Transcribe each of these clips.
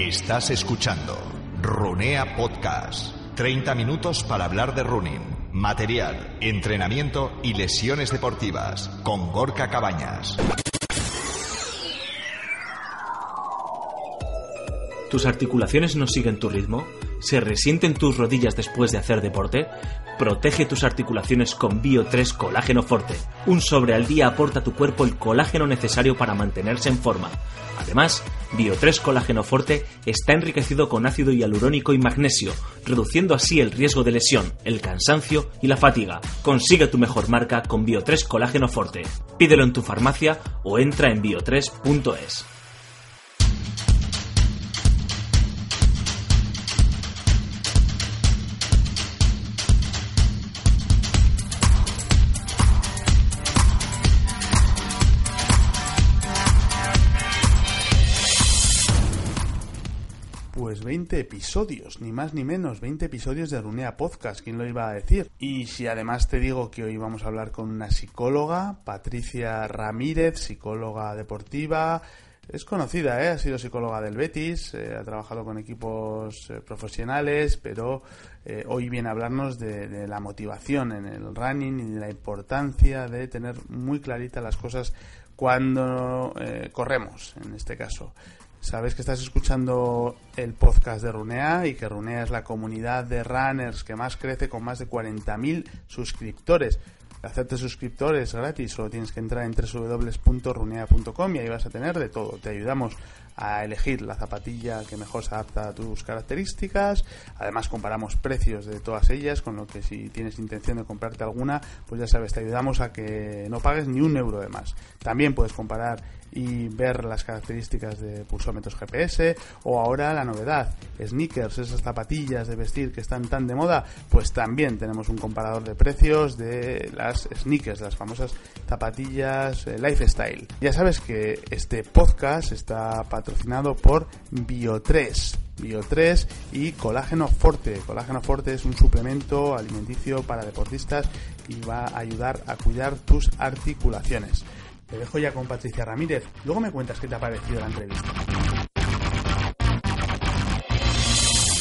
Estás escuchando Runea Podcast. 30 minutos para hablar de running, material, entrenamiento y lesiones deportivas con Gorka Cabañas. ¿Tus articulaciones no siguen tu ritmo? ¿Se resienten tus rodillas después de hacer deporte? Protege tus articulaciones con Bio3 Colágeno Forte. Un sobre al día aporta a tu cuerpo el colágeno necesario para mantenerse en forma. Además, Bio3 Colágeno Forte está enriquecido con ácido hialurónico y magnesio, reduciendo así el riesgo de lesión, el cansancio y la fatiga. Consigue tu mejor marca con Bio3 Colágeno Forte. Pídelo en tu farmacia o entra en bio3.es. Pues 20 episodios, ni más ni menos, 20 episodios de Runea Podcast, ¿quién lo iba a decir? Y si además te digo que hoy vamos a hablar con una psicóloga, Patricia Ramírez, psicóloga deportiva, es conocida, ¿eh? ha sido psicóloga del Betis, eh, ha trabajado con equipos eh, profesionales, pero eh, hoy viene a hablarnos de, la motivación en el running y de la importancia de tener muy claritas las cosas cuando corremos, en este caso. Sabes que estás escuchando el podcast de Runea y que Runea es la comunidad de runners que más crece con más de 40.000 suscriptores. Hacerte suscriptores gratis, solo tienes que entrar en www.runea.com y ahí vas a tener de todo. Te ayudamos a elegir la zapatilla que mejor se adapta a tus características. Además comparamos precios de todas ellas, con lo que si tienes intención de comprarte alguna, pues ya sabes, te ayudamos a que no pagues ni un euro de más. También puedes comparar y ver las características de pulsómetros GPS o ahora la novedad, sneakers, esas zapatillas de vestir que están tan de moda, pues también tenemos un comparador de precios de las sneakers, las famosas zapatillas eh, lifestyle. Ya sabes que este podcast está patrocinado por Bio3. Bio3 y Colágeno Forte. Colágeno Forte es un suplemento alimenticio para deportistas y va a ayudar a cuidar tus articulaciones. Te dejo ya con Patricia Ramírez. Luego me cuentas qué te ha parecido la entrevista.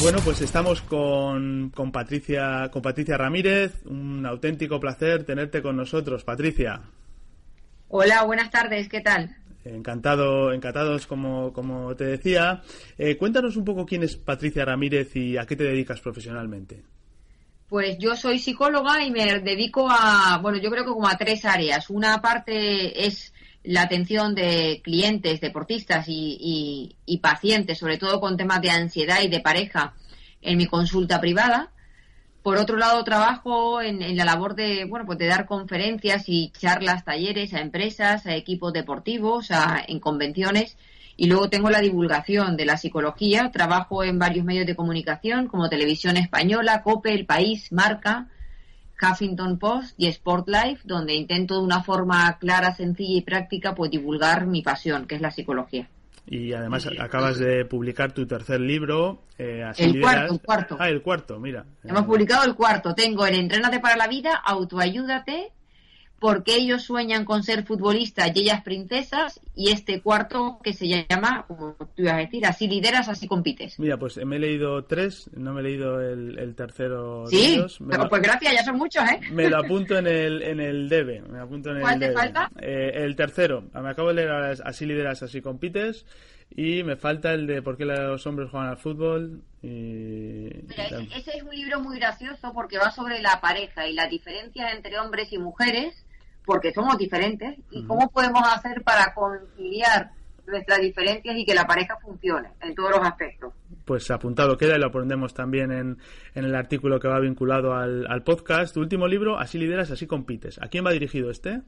Bueno, pues estamos con, con, Patricia, con Patricia Ramírez. Un auténtico placer tenerte con nosotros, Patricia. Hola, buenas tardes, ¿qué tal? Encantado, encantados, como, como te decía. Eh, cuéntanos un poco quién es Patricia Ramírez y a qué te dedicas profesionalmente. Pues yo soy psicóloga y me dedico a, bueno, yo creo que como a tres áreas. Una parte es la atención de clientes, deportistas y, pacientes, sobre todo con temas de ansiedad y de pareja, en mi consulta privada. Por otro lado, trabajo en, en, la labor de, bueno, pues de dar conferencias y charlas, talleres a empresas, a equipos deportivos, a, en convenciones. Y luego tengo la divulgación de la psicología. Trabajo en varios medios de comunicación como Televisión Española, COPE, El País, Marca, Huffington Post y Sportlife, donde intento de una forma clara, sencilla y práctica pues divulgar mi pasión, que es la psicología. Y además acabas de publicar tu tercer libro. Eh, así el lideras... cuarto, el cuarto. Ah, el cuarto, mira. Hemos publicado el cuarto. Tengo el Entrénate para la vida, Autoayúdate, porque ellos sueñan con ser futbolistas y ellas princesas, y este cuarto que se llama, como tú ibas a decir, así lideras, así compites. Mira, pues me he leído tres, no me he leído el, el tercero. Sí, de ellos. pero lo, pues gracias, ya son muchos, ¿eh? Me lo apunto en el, en el debe. Me apunto en ¿Cuál el te debe. falta? Eh, el tercero. Me acabo de leer así lideras, así compites. Y me falta el de por qué los hombres juegan al fútbol. Y... Mira, ese, ese es un libro muy gracioso porque va sobre la pareja y las diferencias entre hombres y mujeres porque somos diferentes y cómo podemos hacer para conciliar nuestras diferencias y que la pareja funcione en todos los aspectos. Pues apuntado queda y lo pondremos también en, en el artículo que va vinculado al, al podcast. Tu último libro, Así lideras, así compites. ¿A quién va dirigido este?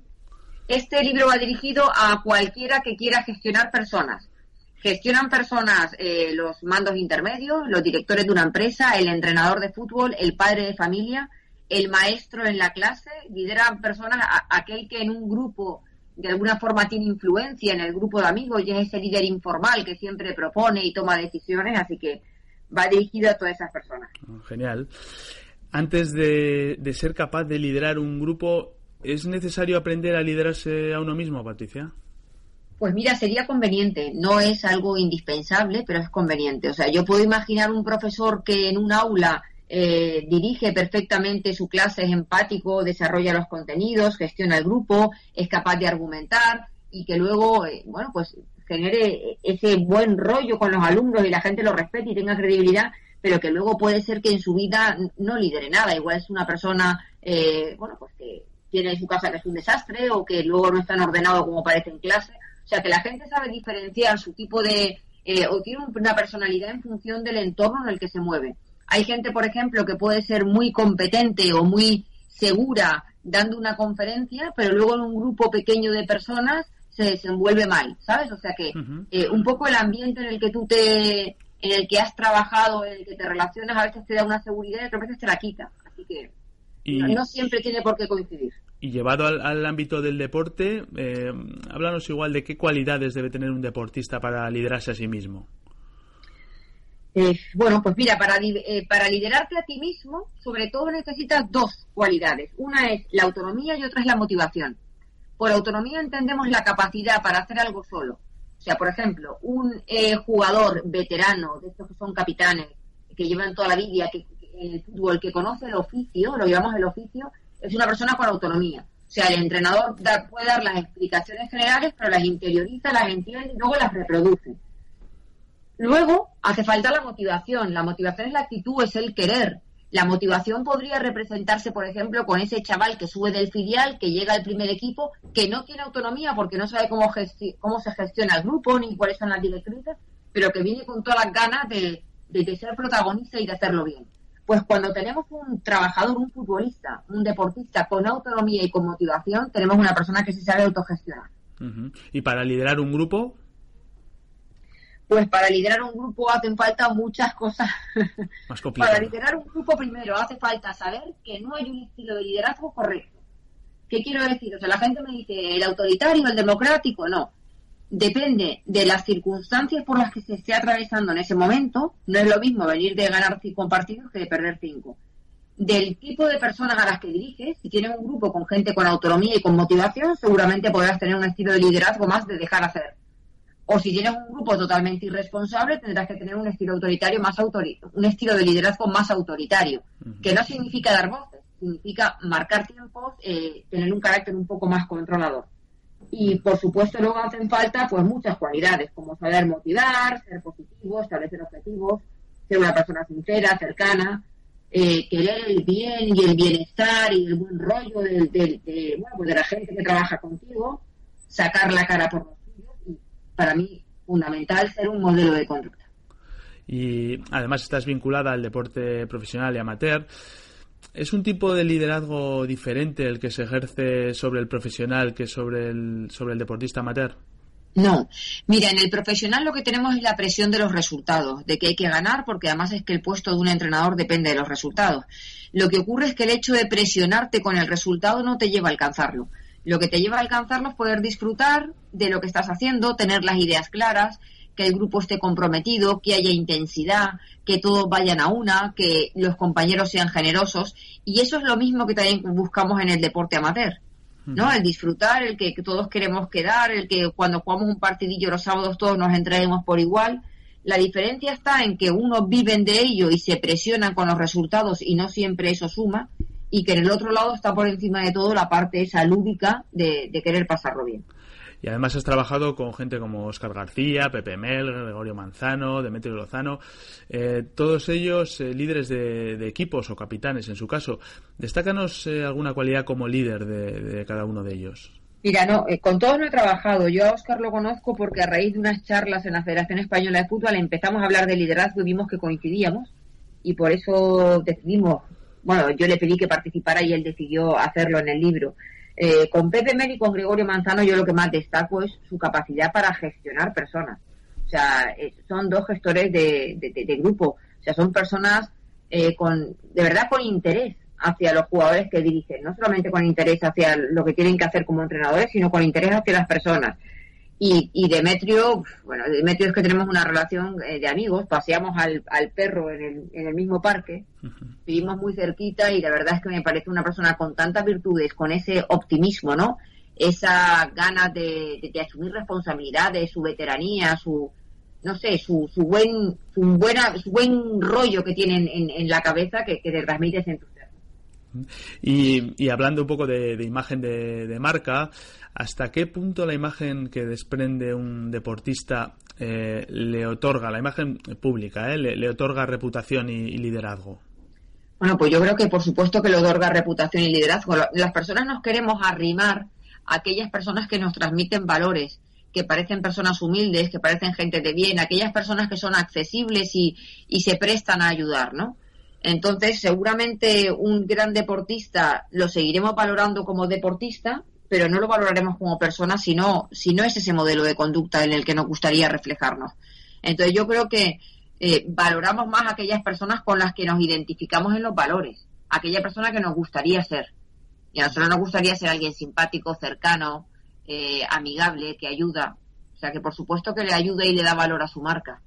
Este libro va dirigido a cualquiera que quiera gestionar personas. Gestionan personas eh, los mandos intermedios, los directores de una empresa, el entrenador de fútbol, el padre de familia, el maestro en la clase, lideran personas, a- aquel que en un grupo de alguna forma tiene influencia en el grupo de amigos y es ese líder informal que siempre propone y toma decisiones, así que va dirigido a todas esas personas. Oh, Genial. Antes de, de ser capaz de liderar un grupo, ¿es necesario aprender a liderarse a uno mismo, Patricia? Pues mira, sería conveniente. No es algo indispensable, pero es conveniente. O sea, yo puedo imaginar un profesor que en un aula eh, dirige perfectamente su clase, es empático, desarrolla los contenidos, gestiona el grupo, es capaz de argumentar y que luego, eh, bueno, pues genere ese buen rollo con los alumnos y la gente lo respete y tenga credibilidad, pero que luego puede ser que en su vida no lidere nada. Igual es una persona, eh, bueno, pues que tiene en su casa que es un desastre o que luego no es tan ordenado como parece en clase. O sea, que la gente sabe diferenciar su tipo de... eh, o tiene una personalidad en función del entorno en el que se mueve. Hay gente, por ejemplo, que puede ser muy competente o muy segura dando una conferencia, pero luego en un grupo pequeño de personas se desenvuelve mal, ¿sabes? O sea que eh, un poco el ambiente en el que tú te, en el que has trabajado, en el que te relacionas, a veces te da una seguridad y otras veces te la quita. Así que Y, no siempre tiene por qué coincidir. y llevado al, al ámbito del deporte, eh, háblanos igual de qué cualidades debe tener un deportista para liderarse a sí mismo. Eh, bueno, pues mira, eh, para liderarte a ti mismo, sobre todo necesitas dos cualidades. Una es la autonomía y otra es la motivación. Por autonomía entendemos la capacidad para hacer algo solo. O sea, por ejemplo, un eh, jugador veterano, de estos que son capitanes, que llevan toda la vida que- en el fútbol, que conoce el oficio, lo llamamos el oficio, es una persona con autonomía. O sea, el entrenador da- puede dar las explicaciones generales, pero las interioriza, las entiende y luego las reproduce. Luego, hace falta la motivación. La motivación es la actitud, es el querer. La motivación podría representarse, por ejemplo, con ese chaval que sube del filial, que llega al primer equipo, que no tiene autonomía porque no sabe cómo, cómo se gestiona el grupo ni cuáles son las directrices, pero que viene con todas las ganas de, de- ser protagonista y de hacerlo bien. Pues cuando tenemos un trabajador, un futbolista, un deportista con autonomía y con motivación, tenemos una persona que se sabe autogestionar. Y para liderar un grupo, Pues para liderar un grupo hacen falta muchas cosas. más Para liderar un grupo primero hace falta saber que no hay un estilo de liderazgo correcto. ¿Qué quiero decir? O sea, la gente me dice el autoritario, el democrático, no. Depende de las circunstancias por las que se esté atravesando en ese momento. No es lo mismo venir de ganar cinco partidos que de perder cinco. Del tipo de personas a las que diriges, si tienes un grupo con gente con autonomía y con motivación, seguramente podrás tener un estilo de liderazgo más de dejar hacer. O si tienes un grupo totalmente irresponsable, tendrás que tener un estilo autoritario más autori un estilo de liderazgo más autoritario, que no significa dar voces, significa marcar tiempos, eh, tener un carácter un poco más controlador. Y por supuesto luego hacen falta pues muchas cualidades, como saber motivar, ser positivo, establecer objetivos, ser una persona sincera, cercana, eh, querer el bien y el bienestar y el buen rollo del- del- de, bueno, pues de la gente que trabaja contigo, sacar la cara por los para mí fundamental ser un modelo de conducta. y además estás vinculada al deporte profesional y amateur. ¿Es un tipo de liderazgo diferente el que se ejerce sobre el profesional que sobre el, sobre el deportista amateur? No, mira, en el profesional lo que tenemos es la presión de los resultados, de que hay que ganar, porque además es que el puesto de un entrenador depende de los resultados. Lo que ocurre es que el hecho de presionarte con el resultado no te lleva a alcanzarlo. Lo que te lleva a alcanzarlo es poder disfrutar de lo que estás haciendo, tener las ideas claras, que el grupo esté comprometido, que haya intensidad, que todos vayan a una, que los compañeros sean generosos. Y eso es lo mismo que también buscamos en el deporte amateur. ¿no? El disfrutar, el que, todos queremos quedar, el que cuando jugamos un partidillo los sábados todos nos entreguemos por igual. La diferencia está en que unos viven de ello y se presionan con los resultados y no siempre eso suma, y que en el otro lado está por encima de todo la parte esa lúdica de, de querer pasarlo bien. Y además has trabajado con gente como Oscar García, Pepe Mel, Gregorio Manzano, Demetrio Lozano, eh, todos ellos eh, líderes de, equipos o capitanes en su caso. Destácanos eh, alguna cualidad como líder de, de cada uno de ellos. Mira, no, eh, con todos no he trabajado. Yo a Oscar lo conozco porque a raíz de unas charlas en la Federación Española de Fútbol empezamos a hablar de liderazgo y vimos que coincidíamos y por eso decidimos, bueno, yo le pedí que participara y él decidió hacerlo en el libro. Eh, con Pepe Mel y con Gregorio Manzano yo lo que más destaco es su capacidad para gestionar personas. O sea, eh, son dos gestores de, de, grupo. O sea, son personas eh, con, de verdad con interés hacia los jugadores que dirigen. No solamente con interés hacia lo que tienen que hacer como entrenadores, sino con interés hacia las personas. Y, y Demetrio, bueno, Demetrio es que tenemos una relación eh, de amigos, paseamos al, al perro en el, en el, mismo parque, vivimos muy cerquita y la verdad es que me parece una persona con tantas virtudes, con ese optimismo, ¿no? Esa ganas de, de, asumir responsabilidades, su veteranía, su, no sé, su, su buen, su buena, su buen rollo que tienen en, en la cabeza que, que te transmites en tu ser. Y, y, hablando un poco de, imagen de, marca, ¿hasta qué punto la imagen que desprende un deportista eh, le otorga, la imagen pública, eh, le, otorga reputación y, y, liderazgo? Bueno, pues yo creo que por supuesto que le otorga reputación y liderazgo. Las personas nos queremos arrimar a aquellas personas que nos transmiten valores, que parecen personas humildes, que parecen gente de bien, aquellas personas que son accesibles y, y se prestan a ayudar, ¿no? Entonces, seguramente un gran deportista lo seguiremos valorando como deportista, pero no lo valoraremos como persona si no, si no es ese modelo de conducta en el que nos gustaría reflejarnos. Entonces, yo creo que eh, valoramos más aquellas personas con las que nos identificamos en los valores, aquella persona que nos gustaría ser. Y a nosotros nos gustaría ser alguien simpático, cercano, eh, amigable, que ayuda. O sea, que por supuesto que le ayuda y le da valor a su marca.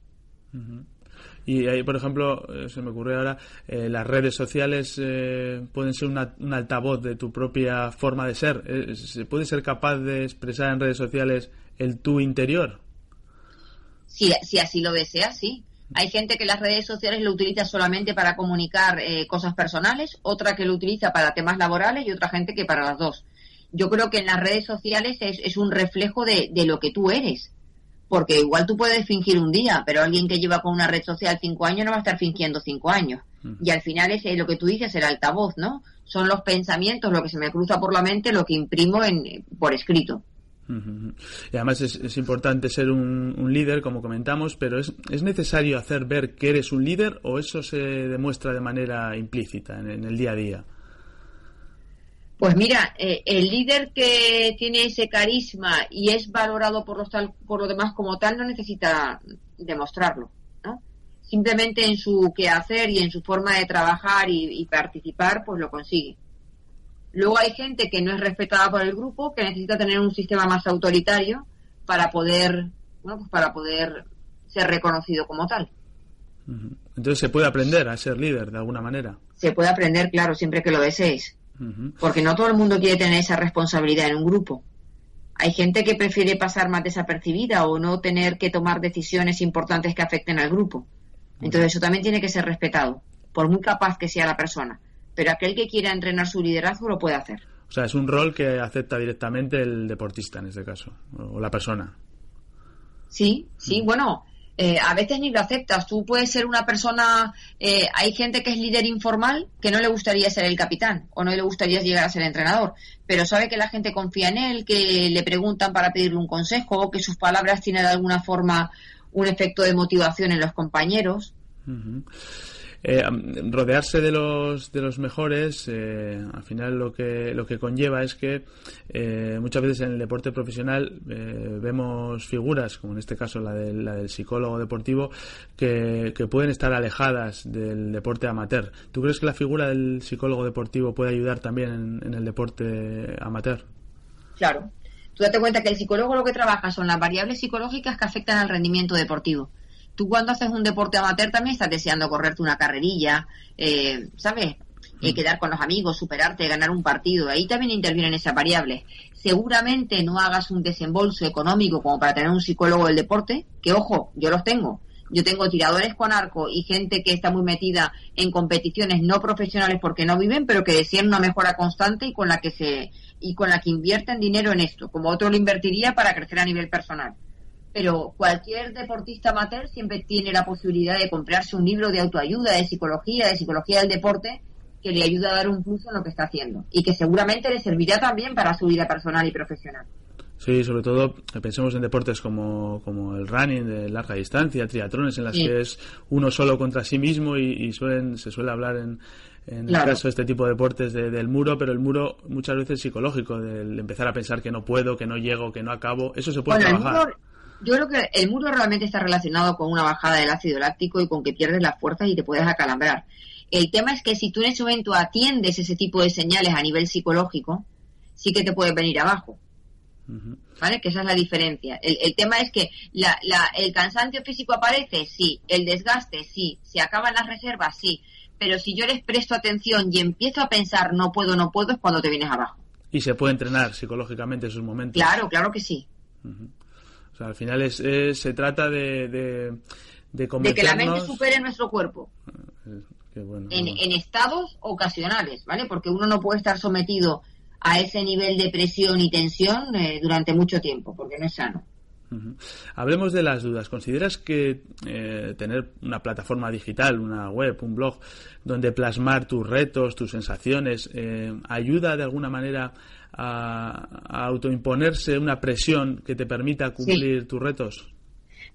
Y ahí, por ejemplo, eh, se me ocurre ahora, eh, las redes sociales eh, pueden ser un altavoz de tu propia forma de ser. Eh, ¿Se puede ser capaz de expresar en redes sociales el tu interior? Si, si así lo deseas, sí. Hay gente que las redes sociales lo utiliza solamente para comunicar cosas personales, otra que lo utiliza para temas laborales y otra gente que para las dos. Yo creo que en las redes sociales es, es un reflejo de, de lo que tú eres porque igual tú puedes fingir un día, pero alguien que lleva con una red social cinco años no va a estar fingiendo cinco años. Y al final es lo que tú dices, el altavoz, ¿no? Son los pensamientos, lo que se me cruza por la mente, lo que imprimo en, por escrito. Y además es, es importante ser un, un, líder, como comentamos, pero es, es, necesario hacer ver que eres un líder o eso se demuestra de manera implícita en, en el día a día. Pues mira, eh, el líder que tiene ese carisma y es valorado por los, tal, por los demás como tal no necesita demostrarlo, ¿no? Simplemente en su quehacer y en su forma de trabajar y, y, participar, pues lo consigue. Luego hay gente que no es respetada por el grupo, que necesita tener un sistema más autoritario para poder, bueno, pues para poder ser reconocido como tal. Entonces se puede aprender a ser líder de alguna manera. Se puede aprender, claro, siempre que lo desees. Porque no todo el mundo quiere tener esa responsabilidad en un grupo. Hay gente que prefiere pasar más desapercibida o no tener que tomar decisiones importantes que afecten al grupo. Entonces eso también tiene que ser respetado, por muy capaz que sea la persona. Pero aquel que quiera entrenar su liderazgo lo puede hacer. O sea, es un rol que acepta directamente el deportista en este caso, o la persona. Sí, sí, mm. bueno, eh, a veces ni lo aceptas. Tú puedes ser una persona, eh, hay gente que es líder informal que no le gustaría ser el capitán o no le gustaría llegar a ser entrenador, pero sabe que la gente confía en él, que le preguntan para pedirle un consejo, que sus palabras tienen de alguna forma un efecto de motivación en los compañeros. Eh, rodearse de los de los mejores eh, al final lo que lo que conlleva es que eh, muchas veces en el deporte profesional eh, vemos figuras como en este caso la del, la del psicólogo deportivo que, que, pueden estar alejadas del deporte amateur. ¿tú crees que la figura del psicólogo deportivo puede ayudar también en, en el deporte amateur? Claro. Tú date cuenta que el psicólogo lo que trabaja son las variables psicológicas que afectan al rendimiento deportivo tú cuando haces un deporte amateur también estás deseando correrte una carrerilla, eh, ¿sabes? Eh, quedar con los amigos, superarte, ganar un partido. Ahí también intervienen esas variables. Seguramente no hagas un desembolso económico como para tener un psicólogo del deporte, que ojo, yo los tengo. Yo tengo tiradores con arco y gente que está muy metida en competiciones no profesionales porque no viven, pero que desean una mejora constante y con la que se y con la que invierten dinero en esto, como otro lo invertiría para crecer a nivel personal pero cualquier deportista amateur siempre tiene la posibilidad de comprarse un libro de autoayuda, de psicología, de psicología del deporte, que le ayuda a dar un plus en lo que está haciendo y que seguramente le servirá también para su vida personal y profesional. Sí, sobre todo pensemos en deportes como, como el running de larga distancia, triatrones en las que es uno solo contra sí mismo y, suelen, se suele hablar en, en el caso de este tipo de deportes del muro, pero el muro muchas veces es psicológico, del empezar a pensar que no puedo, que no llego, que no acabo, eso se puede trabajar. Yo creo que el muro realmente está relacionado con una bajada del ácido láctico y con que pierdes las fuerzas y te puedes acalambrar. El tema es que si tú en ese momento atiendes ese tipo de señales a nivel psicológico, sí que te puedes venir abajo. ¿Vale? Que esa es la diferencia. El, tema es que la, el cansancio físico aparece, sí. El desgaste, sí. Se acaban las reservas, sí. Pero si yo les presto atención y empiezo a pensar no puedo, no puedo, es cuando te vienes abajo. Y se puede entrenar psicológicamente esos momentos. Claro, claro que sí. O sea, al final es, se trata de, de, de, que la mente supere nuestro cuerpo. Eh, en, en, estados ocasionales, ¿vale? Porque uno no puede estar sometido a ese nivel de presión y tensión eh, durante mucho tiempo, porque no es sano. Hablemos de las dudas. ¿Consideras que eh, tener una plataforma digital, una web, un blog, donde plasmar tus retos, tus sensaciones, eh, ayuda de alguna manera a, autoimponerse una presión que te permita cumplir tus retos?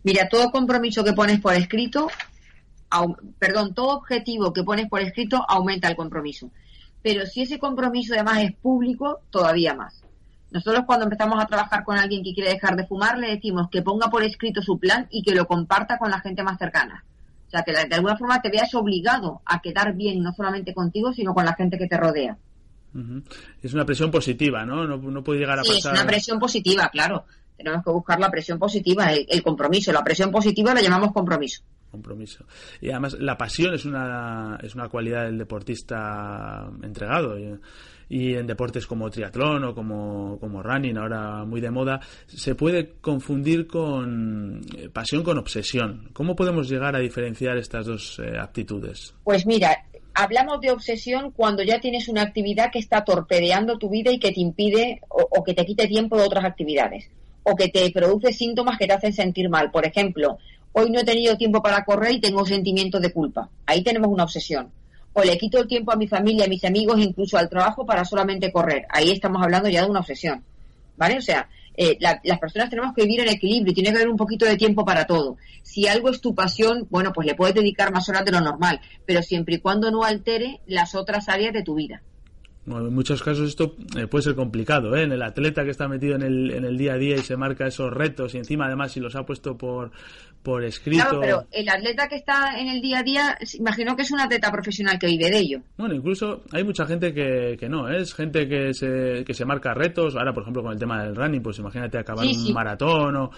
Mira, todo compromiso que pones por escrito, perdón, todo objetivo que pones por escrito aumenta el compromiso pero si ese compromiso además es público, todavía más. Nosotros cuando empezamos a trabajar con alguien que quiere dejar de fumar, le decimos que ponga por escrito su plan y que lo comparta con la gente más cercana. O sea, que de alguna forma te veas obligado a quedar bien no solamente contigo, sino con la gente que te rodea. Es una presión positiva, ¿no? No, puede llegar a sí, pasar. Es una presión positiva, claro. Tenemos que buscar la presión positiva, el compromiso. La presión positiva la llamamos compromiso compromiso. Y además la pasión es una, es una cualidad del deportista entregado. Y, en deportes como triatlón o como, como running, ahora muy de moda, se puede confundir con eh, pasión con obsesión. ¿Cómo podemos llegar a diferenciar estas dos eh, actitudes? Pues mira, hablamos de obsesión cuando ya tienes una actividad que está torpedeando tu vida y que te impide o que te quite tiempo de otras actividades o que te produce síntomas que te hacen sentir mal. Por ejemplo, hoy no he tenido tiempo para correr y tengo sentimiento de culpa. Ahí tenemos una obsesión. O le quito el tiempo a mi familia, a mis amigos, incluso al trabajo para solamente correr. Ahí estamos hablando ya de una obsesión. ¿Vale? O sea, eh, las personas tenemos que vivir en equilibrio y tiene que haber un poquito de tiempo para todo. Si algo es tu pasión, bueno, pues le puedes dedicar más horas de lo normal, pero siempre y cuando no altere las otras áreas de tu vida en muchos casos esto eh, puede ser complicado, ¿eh? En el atleta que está metido en el, en el día a día y se marca esos retos y encima además si los ha puesto por, por escrito... Claro, pero el atleta que está en el día a día, imagino que es un atleta profesional que vive de ello. Bueno, incluso hay mucha gente que, que no, ¿eh? es gente que se, que se marca retos, ahora por ejemplo con el tema del running, pues imagínate acabar un maratón o...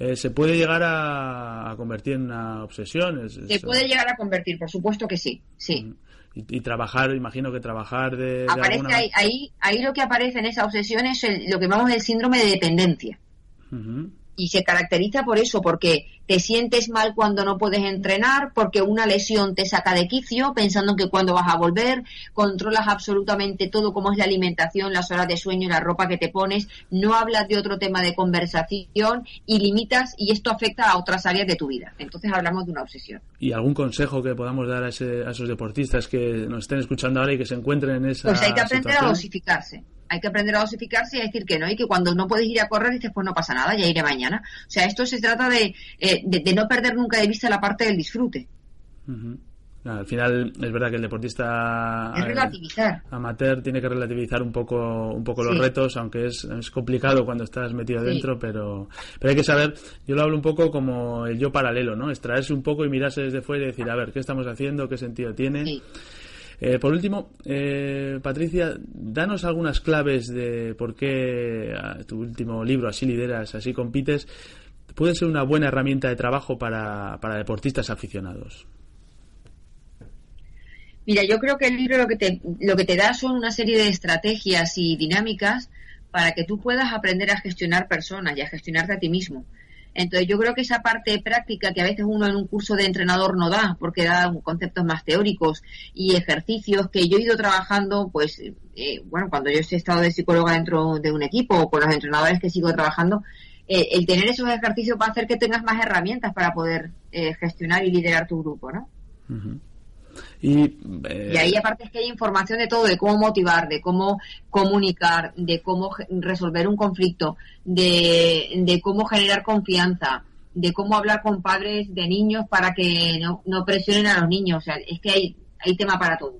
Eh, se puede llegar a, convertir en una obsesión. se puede llegar a convertir, por supuesto que sí, sí. Mm y, trabajar, imagino que trabajar de... Aparece ahí, ahí, ahí, lo que aparece en esa obsesión es lo que llamamos el síndrome de dependencia y se caracteriza por eso, porque te sientes mal cuando no puedes entrenar, porque una lesión te saca de quicio, pensando que cuando vas a volver, controlas absolutamente todo como es la alimentación, las horas de sueño, la ropa que te pones, no hablas de otro tema de conversación y limitas y esto afecta a otras áreas de tu vida. Entonces hablamos de una obsesión. ¿Y algún consejo que podamos dar a, esos deportistas que nos estén escuchando ahora y que se encuentren en esa Pues hay que aprender a dosificarse hay que aprender a dosificarse y a decir que no, y que cuando no puedes ir a correr dices, pues no pasa nada, ya iré mañana. O sea, esto se trata de, eh, de, no perder nunca de vista la parte del disfrute. al final es verdad que el deportista relativizar. amateur tiene que relativizar un poco un poco los retos aunque es, es, complicado cuando estás metido dentro pero pero hay que saber yo lo hablo un poco como el yo paralelo no extraerse un poco y mirarse desde fuera y decir a ver qué estamos haciendo qué sentido tiene eh, por último, eh, Patricia, danos algunas claves de por qué ah, tu último libro, Así lideras, así compites, puede ser una buena herramienta de trabajo para, para deportistas aficionados. Mira, yo creo que el libro lo que, te, lo que te da son una serie de estrategias y dinámicas para que tú puedas aprender a gestionar personas y a gestionarte a ti mismo. Entonces yo creo que esa parte práctica que a veces uno en un curso de entrenador no da, porque da conceptos más teóricos y ejercicios que yo he ido trabajando, pues, eh, bueno, cuando yo he estado de psicóloga dentro de un equipo o con los entrenadores que sigo trabajando, eh, el tener esos ejercicios va a hacer que tengas más herramientas para poder eh, gestionar y liderar tu grupo, ¿no? Y, y ahí aparte es que hay información de todo, de cómo motivar, de cómo comunicar, de cómo resolver un conflicto, de, de cómo generar confianza, de cómo hablar con padres de niños para que no, no presionen a los niños. O sea, es que hay, hay tema para todo.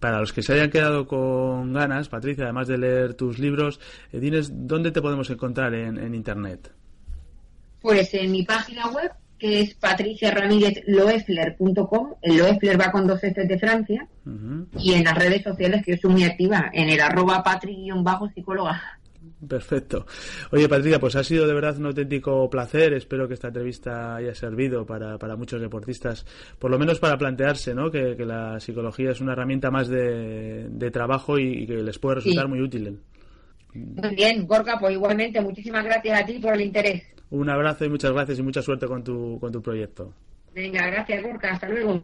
Para los que se hayan quedado con ganas, Patricia, además de leer tus libros, eh, diles dónde te podemos encontrar en, en Internet. Pues en mi página web, que es patriciaramirezloefler.com, el Loefler va con dos F de Francia, y en las redes sociales, que yo soy muy activa, en el arroba patri-psicóloga. Perfecto. Oye, Patricia, pues ha sido de verdad un auténtico placer. Espero que esta entrevista haya servido para, para muchos deportistas, por lo menos para plantearse ¿no? que, la psicología es una herramienta más de, trabajo y, que les puede resultar muy útil. Muy bien, Gorka, pues igualmente, muchísimas gracias a ti por el interés. Un abrazo y muchas gracias y mucha suerte con tu, con tu proyecto. Venga, gracias, Gorka. Hasta luego.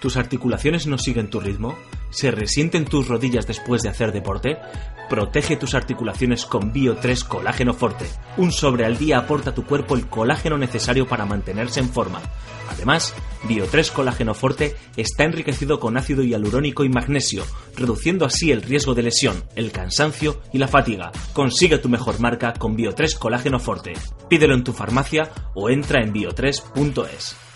¿Tus articulaciones no siguen tu ritmo? ¿Se resienten tus rodillas después de hacer deporte? Protege tus articulaciones con Bio3 Colágeno Forte. Un sobre al día aporta a tu cuerpo el colágeno necesario para mantenerse en forma. Además, Bio3 Colágeno Forte está enriquecido con ácido hialurónico y magnesio, reduciendo así el riesgo de lesión, el cansancio y la fatiga. Consigue tu mejor marca con Bio3 Colágeno Forte. Pídelo en tu farmacia o entra en bio3.es.